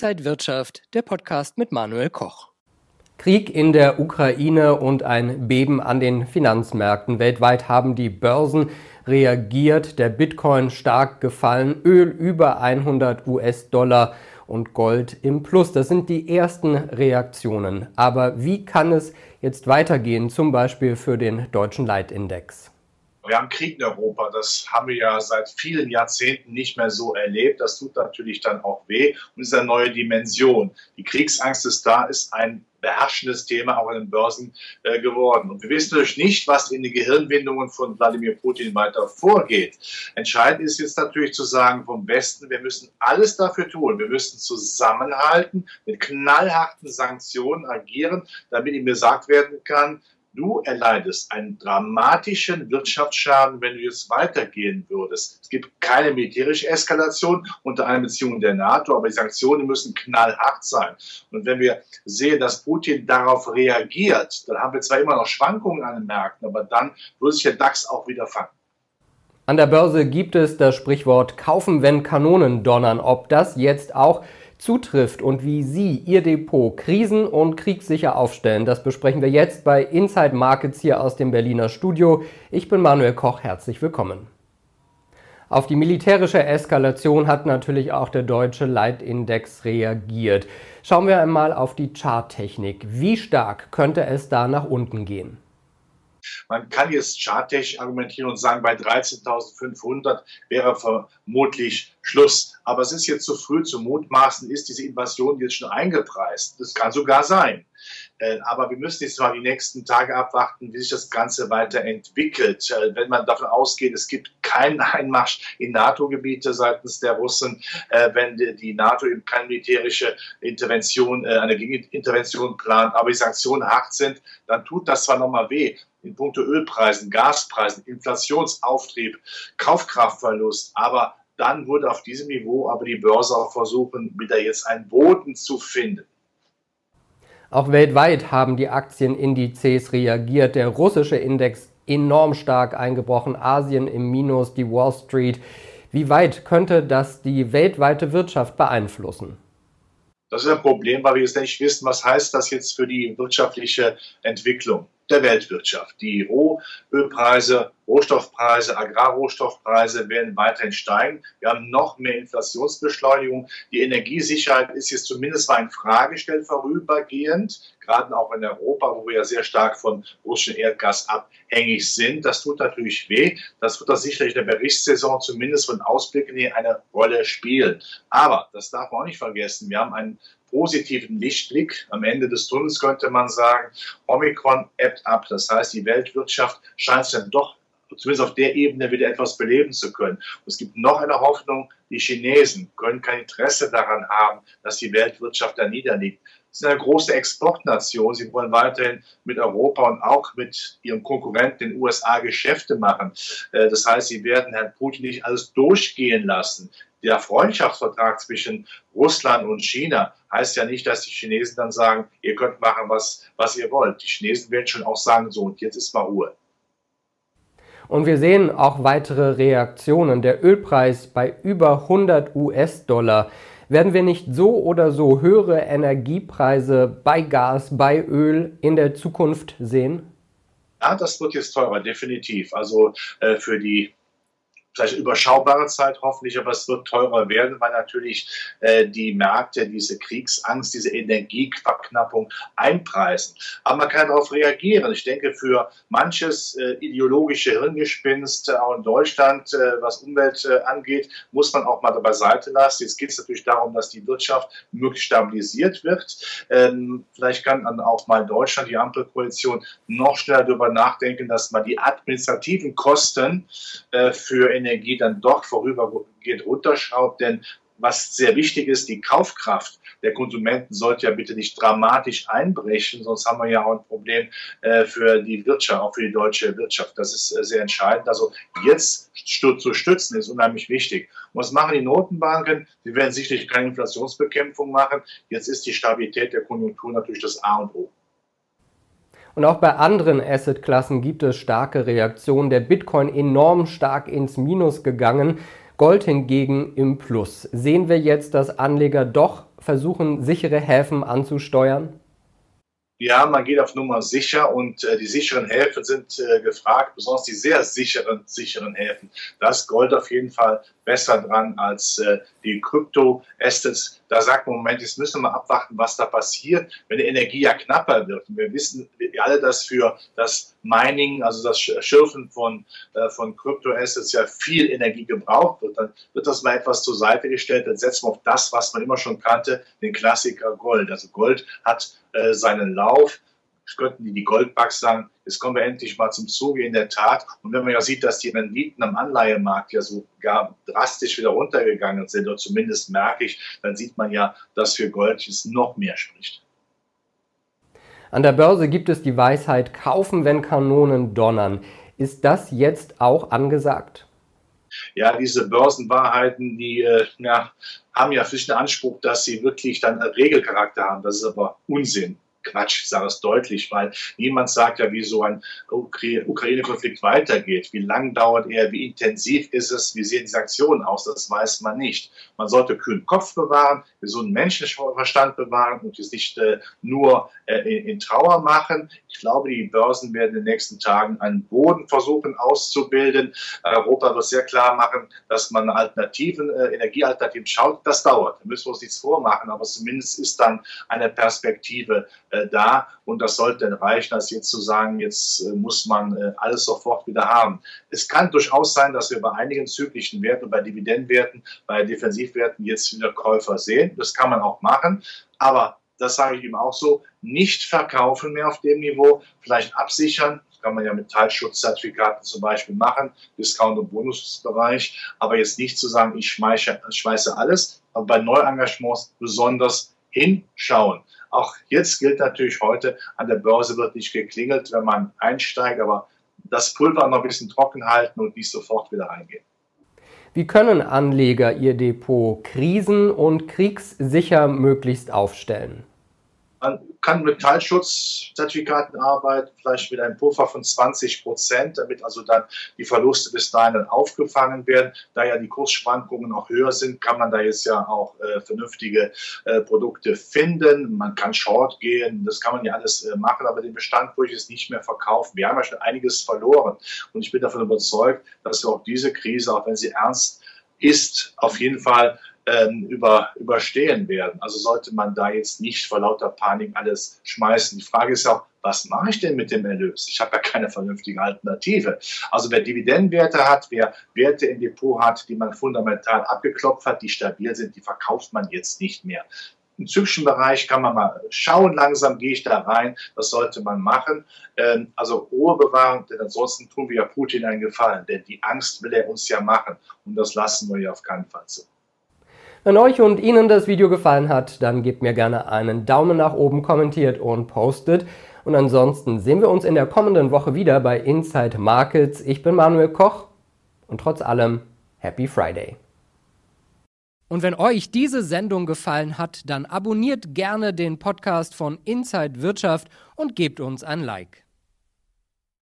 Inside Wirtschaft, der Podcast mit Manuel Koch. Krieg in der Ukraine und ein Beben an den Finanzmärkten. Weltweit haben die Börsen reagiert, der Bitcoin stark gefallen, Öl über 100 US-Dollar und Gold im Plus. Das sind die ersten Reaktionen. Aber wie kann es jetzt weitergehen, zum Beispiel für den deutschen Leitindex? Wir haben Krieg in Europa, das haben wir ja seit vielen Jahrzehnten nicht mehr so erlebt. Das tut natürlich dann auch weh und ist eine neue Dimension. Die Kriegsangst ist da, ist ein beherrschendes Thema auch in den Börsen äh, geworden. Und wir wissen natürlich nicht, was in den Gehirnwindungen von Wladimir Putin weiter vorgeht. Entscheidend ist jetzt natürlich zu sagen vom Westen, wir müssen alles dafür tun. Wir müssen zusammenhalten, mit knallharten Sanktionen agieren, damit ihm gesagt werden kann, Du erleidest einen dramatischen Wirtschaftsschaden, wenn du jetzt weitergehen würdest. Es gibt keine militärische Eskalation unter einer Beziehung der NATO, aber die Sanktionen müssen knallhart sein. Und wenn wir sehen, dass Putin darauf reagiert, dann haben wir zwar immer noch Schwankungen an den Märkten, aber dann würde sich der DAX auch wieder fangen. An der Börse gibt es das Sprichwort kaufen, wenn Kanonen donnern. Ob das jetzt auch zutrifft und wie Sie Ihr Depot krisen- und kriegssicher aufstellen, das besprechen wir jetzt bei Inside Markets hier aus dem Berliner Studio. Ich bin Manuel Koch, herzlich willkommen. Auf die militärische Eskalation hat natürlich auch der deutsche Leitindex reagiert. Schauen wir einmal auf die Charttechnik. Wie stark könnte es da nach unten gehen? Man kann jetzt charttechnisch argumentieren und sagen, bei 13.500 wäre vermutlich Schluss. Aber es ist jetzt zu früh zu mutmaßen, ist diese Invasion jetzt schon eingepreist. Das kann sogar sein. Äh, aber wir müssen jetzt mal die nächsten Tage abwarten, wie sich das Ganze weiterentwickelt. Äh, wenn man davon ausgeht, es gibt keinen Einmarsch in NATO-Gebiete seitens der Russen, äh, wenn die NATO eben keine militärische Intervention, eine Gegenintervention plant, aber die Sanktionen hart sind, dann tut das zwar nochmal weh, in puncto Ölpreisen, Gaspreisen, Inflationsauftrieb, Kaufkraftverlust, aber dann würde auf diesem Niveau aber die Börse auch versuchen, wieder jetzt einen Boden zu finden. Auch weltweit haben die Aktienindizes reagiert. Der russische Index enorm stark eingebrochen, Asien im Minus, die Wall Street. Wie weit könnte das die weltweite Wirtschaft beeinflussen? Das ist ein Problem, weil wir jetzt nicht wissen, was heißt das jetzt für die wirtschaftliche Entwicklung der Weltwirtschaft. Die Rohölpreise, Rohstoffpreise, Agrarrohstoffpreise werden weiterhin steigen. Wir haben noch mehr Inflationsbeschleunigung. Die Energiesicherheit ist jetzt zumindest mal in Frage gestellt vorübergehend, gerade auch in Europa, wo wir ja sehr stark von russischem Erdgas abhängig sind. Das tut natürlich weh. Das wird das sicherlich in der Berichtssaison zumindest von Ausblicken her eine Rolle spielen. Aber das darf man auch nicht vergessen. Wir haben einen positiven Lichtblick. Am Ende des Tunnels könnte man sagen, Omikron ebbt ab. Das heißt, die Weltwirtschaft scheint dann doch zumindest auf der Ebene wieder etwas beleben zu können. Und es gibt noch eine Hoffnung, die Chinesen können kein Interesse daran haben, dass die Weltwirtschaft da niederliegt. Sie sind eine große Exportnation. Sie wollen weiterhin mit Europa und auch mit ihrem Konkurrenten den USA Geschäfte machen. Äh, das heißt, sie werden Herrn Putin nicht alles durchgehen lassen. Der Freundschaftsvertrag zwischen Russland und China heißt ja nicht, dass die Chinesen dann sagen, ihr könnt machen, was, was ihr wollt. Die Chinesen werden schon auch sagen, so, und jetzt ist mal Ruhe. Und wir sehen auch weitere Reaktionen. Der Ölpreis bei über 100 US-Dollar. Werden wir nicht so oder so höhere Energiepreise bei Gas, bei Öl in der Zukunft sehen? Ja, das wird jetzt teurer, definitiv. Also äh, für die vielleicht überschaubare Zeit hoffentlich, aber es wird teurer werden, weil natürlich äh, die Märkte diese Kriegsangst, diese Energieverknappung einpreisen. Aber man kann darauf reagieren. Ich denke, für manches äh, ideologische Hirngespinst, äh, auch in Deutschland, was Umwelt angeht, muss man auch mal beiseite lassen. Jetzt geht es natürlich darum, dass die Wirtschaft möglichst stabilisiert wird. Ähm, vielleicht kann dann auch mal Deutschland, die Ampelkoalition, noch schneller darüber nachdenken, dass man die administrativen Kosten für Energie Energie dann doch vorübergehend runterschraubt. Denn was sehr wichtig ist, die Kaufkraft der Konsumenten sollte ja bitte nicht dramatisch einbrechen, sonst haben wir ja auch ein Problem äh, für die Wirtschaft, auch für die deutsche Wirtschaft. Das ist äh, sehr entscheidend. Also jetzt zu stützen ist unheimlich wichtig. Und was machen die Notenbanken? Sie werden sicherlich keine Inflationsbekämpfung machen. Jetzt ist die Stabilität der Konjunktur natürlich das A und O. Und auch bei anderen Assetklassen gibt es starke Reaktionen. Der Bitcoin enorm stark ins Minus gegangen, Gold hingegen im Plus. Sehen wir jetzt, dass Anleger doch versuchen, sichere Häfen anzusteuern? Ja, man geht auf Nummer sicher und äh, die sicheren Häfen sind äh, gefragt, besonders die sehr sicheren, sicheren Häfen. Da ist Gold auf jeden Fall besser dran als äh, die Krypto-Assets. Da sagt man, Moment, jetzt müssen wir mal abwarten, was da passiert, wenn die Energie ja knapper wird. Und wir wissen wir alle, dass für das Mining, also das Schürfen von, äh, von Krypto-Assets ja viel Energie gebraucht wird. Dann wird das mal etwas zur Seite gestellt, dann setzen wir auf das, was man immer schon kannte, den Klassiker Gold. Also Gold hat äh, seinen Lauf. Könnten die, die Goldbugs sagen, jetzt kommen wir endlich mal zum Zuge in der Tat. Und wenn man ja sieht, dass die Renditen am Anleihemarkt ja sogar drastisch wieder runtergegangen sind, oder zumindest merklich, dann sieht man ja, dass für Gold es noch mehr spricht. An der Börse gibt es die Weisheit, kaufen, wenn Kanonen donnern. Ist das jetzt auch angesagt? Ja, diese Börsenwahrheiten, die äh, ja, haben ja für sich den Anspruch, dass sie wirklich dann Regelcharakter haben. Das ist aber Unsinn. Quatsch, ich sage es deutlich, weil niemand sagt ja, wie so ein Ukraine-Konflikt weitergeht. Wie lang dauert er, wie intensiv ist es, wie sehen die Sanktionen aus, das weiß man nicht. Man sollte kühlen Kopf bewahren, gesunden Menschenverstand bewahren und es nicht äh, nur äh, in, in, Trauer machen. Ich glaube, die Börsen werden in den nächsten Tagen einen Boden versuchen auszubilden. Europa wird sehr klar machen, dass man Alternativen, äh, Energiealternativen schaut. Das dauert, da müssen wir uns nichts vormachen, aber zumindest ist dann eine Perspektive äh, da. Und das sollte dann reichen, als jetzt zu sagen, jetzt äh, muss man äh, alles sofort wieder haben. Es kann durchaus sein, dass wir bei einigen zyklischen Werten, bei Dividendenwerten, bei Defensivwerten jetzt wieder Käufer sehen. Das kann man auch machen, aber das sage ich ihm auch so, nicht verkaufen mehr auf dem Niveau, vielleicht absichern, das kann man ja mit Teilschutzzertifikaten zum Beispiel machen, Discount- und Bonusbereich, aber jetzt nicht zu sagen, ich schmeiße, schmeiße alles, aber bei Neuengagements besonders hinschauen. Auch jetzt gilt natürlich heute, an der Börse wird nicht geklingelt, wenn man einsteigt, aber das Pulver noch ein bisschen trocken halten und nicht sofort wieder reingehen. Wie können Anleger ihr Depot krisen- und kriegssicher möglichst aufstellen? Man kann mit Teilschutzzertifikaten arbeiten, vielleicht mit einem Puffer von 20 Prozent, damit also dann die Verluste bis dahin dann aufgefangen werden. Da ja die Kursschwankungen auch höher sind, kann man da jetzt ja auch äh, vernünftige äh, Produkte finden. Man kann Short gehen, das kann man ja alles äh, machen, aber den Bestand würde ich jetzt nicht mehr verkaufen. Wir haben ja schon einiges verloren und ich bin davon überzeugt, dass wir auch diese Krise, auch wenn sie ernst ist, auf jeden Fall ähm, über, überstehen werden. Also sollte man da jetzt nicht vor lauter Panik alles schmeißen. Die Frage ist auch, was mache ich denn mit dem Erlös? Ich habe ja keine vernünftige Alternative. Also wer Dividendenwerte hat, wer Werte im Depot hat, die man fundamental abgeklopft hat, die stabil sind, die verkauft man jetzt nicht mehr. Im zyklischen Bereich kann man mal schauen, langsam gehe ich da rein, was sollte man machen. Ähm, also Ruhe bewahren, denn ansonsten tun wir ja Putin einen Gefallen, denn die Angst will er uns ja machen und das lassen wir ja auf keinen Fall zu. Wenn euch und Ihnen das Video gefallen hat, dann gebt mir gerne einen Daumen nach oben, kommentiert und postet. Und ansonsten sehen wir uns in der kommenden Woche wieder bei Inside Markets. Ich bin Manuel Koch und trotz allem Happy Friday. Und wenn euch diese Sendung gefallen hat, dann abonniert gerne den Podcast von Inside Wirtschaft und gebt uns ein Like.